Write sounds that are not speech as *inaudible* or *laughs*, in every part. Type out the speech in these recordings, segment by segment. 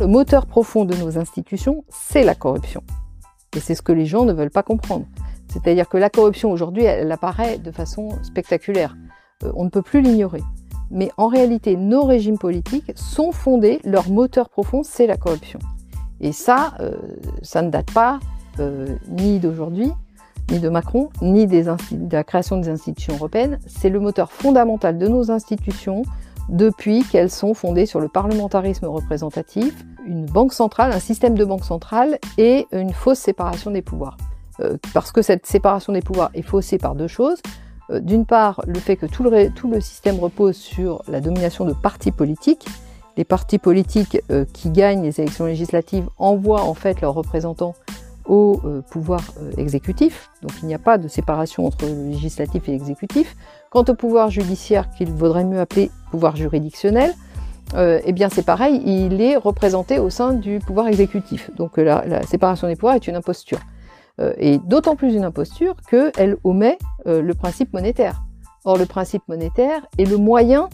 Le moteur profond de nos institutions, c'est la corruption. Et c'est ce que les gens ne veulent pas comprendre. C'est-à-dire que la corruption aujourd'hui, elle, apparaît de façon spectaculaire. Euh, on ne peut plus l'ignorer. Mais en réalité, nos régimes politiques sont fondés, leur moteur profond, c'est la corruption. Et ça, euh, ça ne date pas euh, ni d'aujourd'hui, ni de Macron, ni de la création des institutions européennes. C'est le moteur fondamental de nos institutions depuis qu'elles sont fondées sur le parlementarisme représentatif, une banque centrale, un système de banque centrale et une fausse séparation des pouvoirs. Euh, parce que cette séparation des pouvoirs est faussée par deux choses. Euh, d'une part, le fait que tout le, système repose sur la domination de partis politiques. Les partis politiques euh, qui gagnent les élections législatives envoient en fait leurs représentants au pouvoir exécutif. Donc il n'y a pas de séparation entre le législatif et l'exécutif. Quant au pouvoir judiciaire, qu'il vaudrait mieux appeler pouvoir juridictionnel, eh bien c'est pareil, il est représenté au sein du pouvoir exécutif. Donc la, séparation des pouvoirs est une imposture. Euh, et d'autant plus une imposture qu'elle omet euh, le principe monétaire. Or, le principe monétaire est le moyen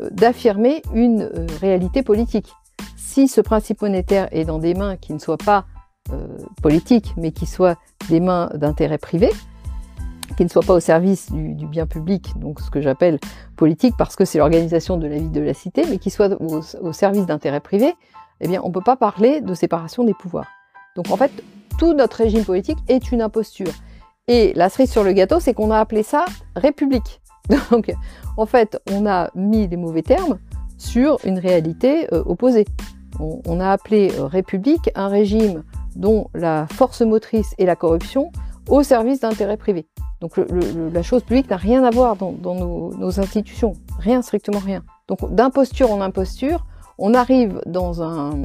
euh, d'affirmer une réalité politique. Si ce principe monétaire est dans des mains qui ne soient pas politiques, mais qui soient des mains d'intérêt privé, qui ne soient pas au service du, bien public, donc ce que j'appelle politique parce que c'est l'organisation de la vie de la cité, mais qui soient au, service d'intérêt privé, eh bien, on ne peut pas parler de séparation des pouvoirs. Donc, en fait, tout notre régime politique est une imposture. Et la cerise sur le gâteau, c'est qu'on a appelé ça République. *laughs* Donc, en fait, on a mis des mauvais termes sur une réalité euh, opposée. On, a appelé euh, République un régime dont la force motrice est la corruption au service d'intérêts privés. Donc la chose publique n'a rien à voir dans, nos, institutions, rien, strictement rien. Donc d'imposture en imposture, on arrive dans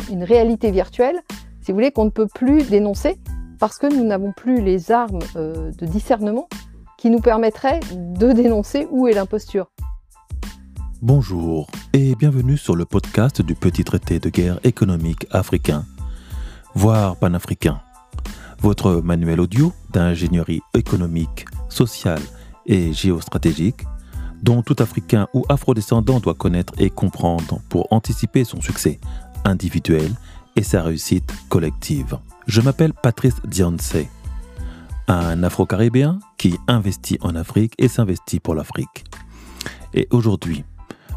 une réalité virtuelle si vous voulez, qu'on ne peut plus dénoncer parce que nous n'avons plus les armes euh, de discernement qui nous permettraient de dénoncer où est l'imposture. Bonjour et bienvenue sur le podcast du petit traité de guerre économique africain, voire panafricain. Votre manuel audio d'ingénierie économique, sociale et géostratégique dont tout Africain ou Afrodescendant doit connaître et comprendre pour anticiper son succès individuel et sa réussite collective. Je m'appelle Patrice Dionce, un Afro-Caribéen qui investit en Afrique et s'investit pour l'Afrique. Et aujourd'hui,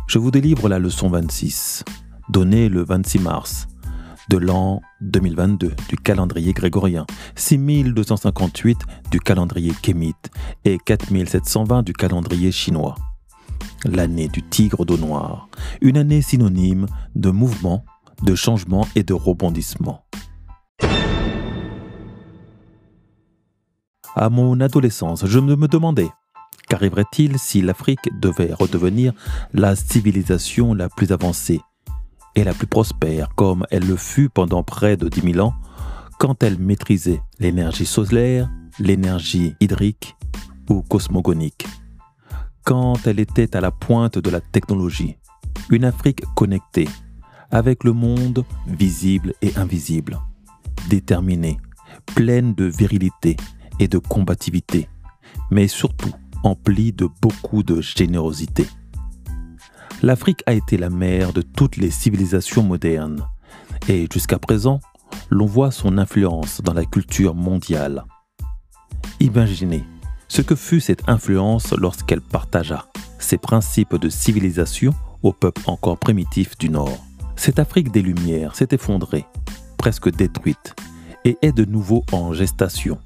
je vous délivre la leçon 26, donnée le 26 mars de l'an 2022 du calendrier grégorien, 6258 du calendrier kémite et 4720 du calendrier chinois. L'année du tigre d'eau noire, une année synonyme de mouvement, de changement et de rebondissement. À mon adolescence, je me demandais qu'arriverait-il si l'Afrique devait redevenir la civilisation la plus avancée? Et la plus prospère comme elle le fut pendant près de 10 000 ans quand elle maîtrisait l'énergie solaire, l'énergie hydrique ou cosmogonique, quand elle était à la pointe de la technologie, une Afrique connectée, avec le monde visible et invisible, déterminée, pleine de virilité et de combativité, mais surtout emplie de beaucoup de générosité. L'Afrique a été la mère de toutes les civilisations modernes, et jusqu'à présent, l'on voit son influence dans la culture mondiale. Imaginez ce que fut cette influence lorsqu'elle partagea ses principes de civilisation aux peuples encore primitifs du Nord. Cette Afrique des Lumières s'est effondrée, presque détruite, et est de nouveau en gestation.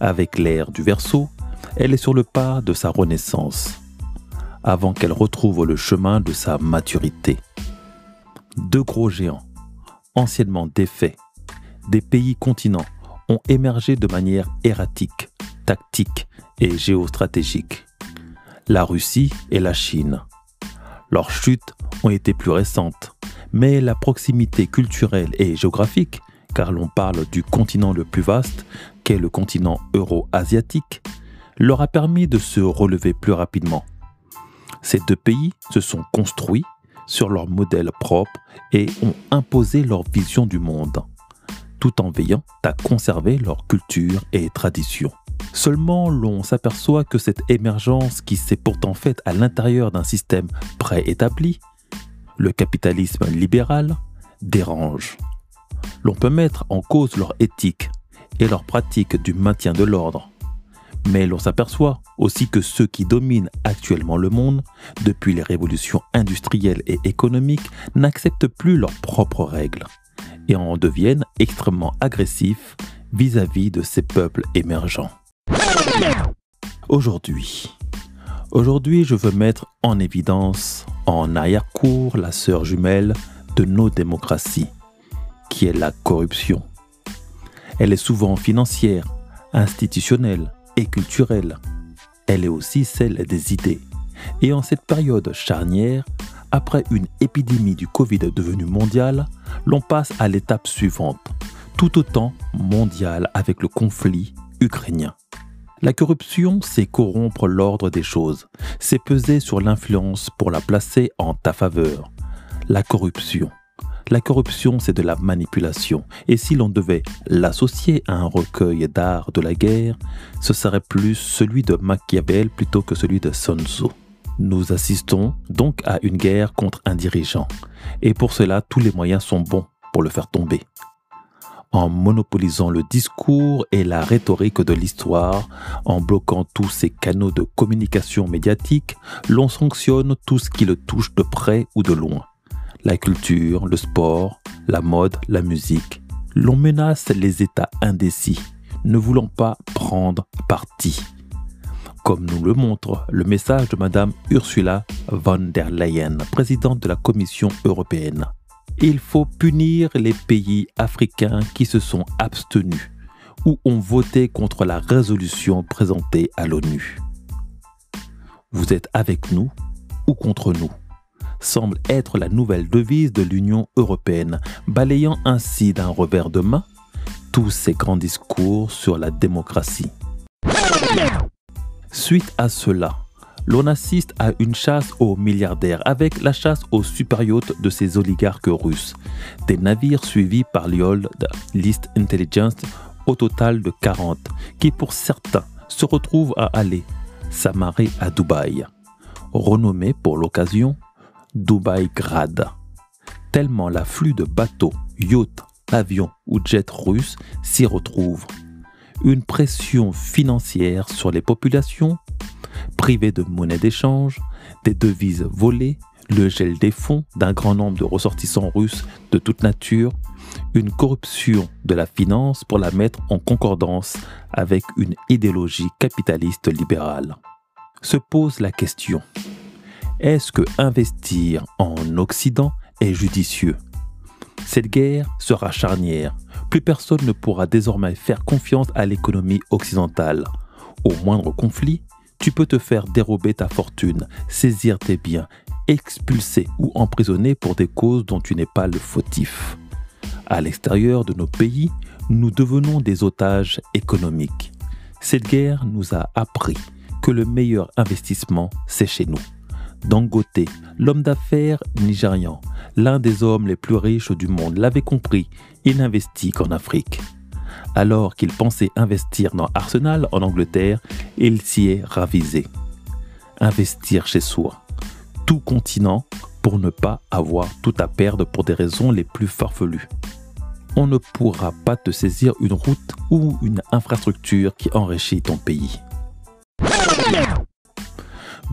Avec l'ère du Verseau, elle est sur le pas de sa renaissance, avant qu'elle retrouve le chemin de sa maturité. Deux gros géants, anciennement défaits, des pays continents, ont émergé de manière erratique, tactique et géostratégique. La Russie et la Chine. Leurs chutes ont été plus récentes mais la proximité culturelle et géographique, car l'on parle du continent le plus vaste, qu'est le continent euro-asiatique, leur a permis de se relever plus rapidement. Ces deux pays se sont construits sur leur modèle propre et ont imposé leur vision du monde, tout en veillant à conserver leur culture et tradition. Seulement, l'on s'aperçoit que cette émergence qui s'est pourtant faite à l'intérieur d'un système préétabli le capitalisme libéral dérange, L'on peut mettre en cause leur éthique et leur pratique du maintien de l'ordre. Mais l'on s'aperçoit aussi que ceux qui dominent actuellement le monde, depuis les révolutions industrielles et économiques, n'acceptent plus leurs propres règles et en deviennent extrêmement agressifs vis-à-vis de ces peuples émergents. Aujourd'hui, aujourd'hui, je veux mettre en évidence, en arrière-cour, la sœur jumelle de nos démocraties, qui est la corruption. Elle est souvent financière, institutionnelle et culturelle. Elle est aussi celle des idées. Et en cette période charnière, après une épidémie du Covid devenue mondiale, l'on passe à l'étape suivante, tout autant mondiale avec le conflit ukrainien. La corruption, c'est corrompre l'ordre des choses, c'est peser sur l'influence pour la placer en ta faveur. La corruption. La corruption, c'est de la manipulation, et si l'on devait l'associer à un recueil d'art de la guerre, ce serait plus celui de Machiavel plutôt que celui de Sun. Nous assistons donc à une guerre contre un dirigeant, et pour cela tous les moyens sont bons pour le faire tomber. En monopolisant le discours et la rhétorique de l'histoire, en bloquant tous ces canaux de communication médiatique, l'on sanctionne tout ce qui le touche de près ou de loin. La culture, le sport, la mode, la musique. L'on menace les États indécis, ne voulant pas prendre parti comme nous le montre le message de Madame Ursula von der Leyen, présidente de la Commission européenne. Il faut punir les pays africains qui se sont abstenus ou ont voté contre la résolution présentée à l'ONU. Vous êtes avec nous ou contre nous? Semble être la nouvelle devise de l'Union européenne, balayant ainsi d'un revers de main tous ces grands discours sur la démocratie. Suite à cela, l'on assiste à une chasse aux milliardaires avec la chasse aux super de ces oligarques russes. Des navires suivis par l'IOLD List Intelligence au total de 40, qui pour certains se retrouvent à aller s'amarrer à Dubaï. Renommé pour l'occasion Dubaï Grad. Tellement l'afflux de bateaux, yachts, avions ou jets russes s'y retrouve une pression financière sur les populations, privées de monnaie d'échange, des devises volées, le gel des fonds d'un grand nombre de ressortissants russes de toute nature, une corruption de la finance pour la mettre en concordance avec une idéologie capitaliste libérale. Se pose la question, est-ce que investir en Occident est judicieux? Cette guerre sera charnière plus personne ne pourra désormais faire confiance à l'économie occidentale. Au moindre conflit, tu peux te faire dérober ta fortune, saisir tes biens, expulser ou emprisonner pour des causes dont tu n'es pas le fautif. À l'extérieur de nos pays, nous devenons des otages économiques. Cette guerre nous a appris que le meilleur investissement, c'est chez nous. Dangote, l'homme d'affaires nigérian, l'un des hommes les plus riches du monde, l'avait compris. Il n'investit qu'en Afrique. Alors qu'il pensait investir dans Arsenal en Angleterre, il s'y est ravisé. Investir chez soi. Tout continent pour ne pas avoir tout à perdre pour des raisons les plus farfelues. On ne pourra pas te saisir une route ou une infrastructure qui enrichit ton pays.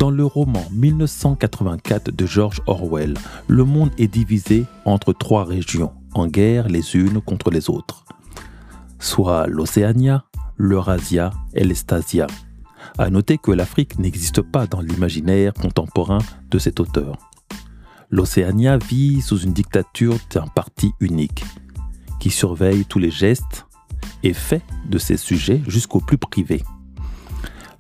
Dans le roman 1984 de George Orwell, le monde est divisé entre trois régions, en guerre les unes contre les autres, soit l'Océania, l'Eurasia et l'Estasia. À noter que l'Afrique n'existe pas dans l'imaginaire contemporain de cet auteur. L'Océania vit sous une dictature d'un parti unique, qui surveille tous les gestes et faits de ses sujets jusqu'au plus privé.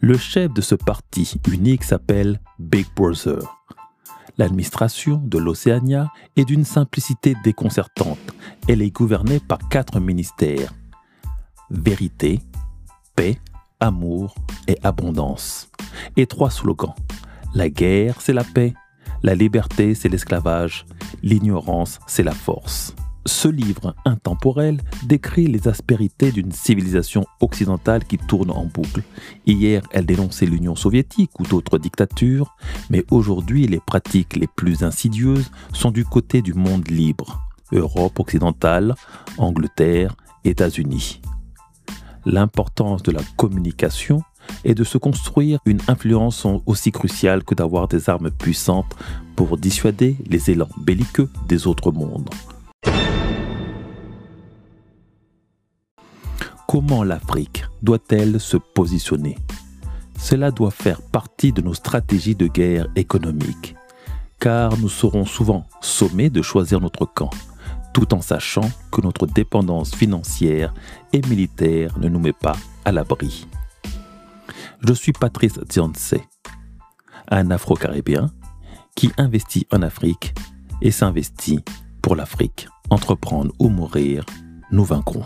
Le chef de ce parti unique s'appelle Big Brother. L'administration de l'Océania est d'une simplicité déconcertante. Elle est gouvernée par quatre ministères. Vérité, paix, amour et abondance. Et trois slogans. La guerre, c'est la paix. La liberté, c'est l'esclavage. L'ignorance, c'est la force. Ce livre intemporel décrit les aspérités d'une civilisation occidentale qui tourne en boucle. Hier, elle dénonçait l'Union soviétique ou d'autres dictatures, mais aujourd'hui, les pratiques les plus insidieuses sont du côté du monde libre. Europe occidentale, Angleterre, États-Unis. L'importance de la communication est de se construire une influence aussi cruciale que d'avoir des armes puissantes pour dissuader les élans belliqueux des autres mondes. Comment l'Afrique doit-elle se positionner? Cela doit faire partie de nos stratégies de guerre économique, car nous serons souvent sommés de choisir notre camp, tout en sachant que notre dépendance financière et militaire ne nous met pas à l'abri. Je suis Patrice Dianse, un Afro-Caribéen qui investit en Afrique et s'investit pour l'Afrique. Entreprendre ou mourir, nous vaincrons.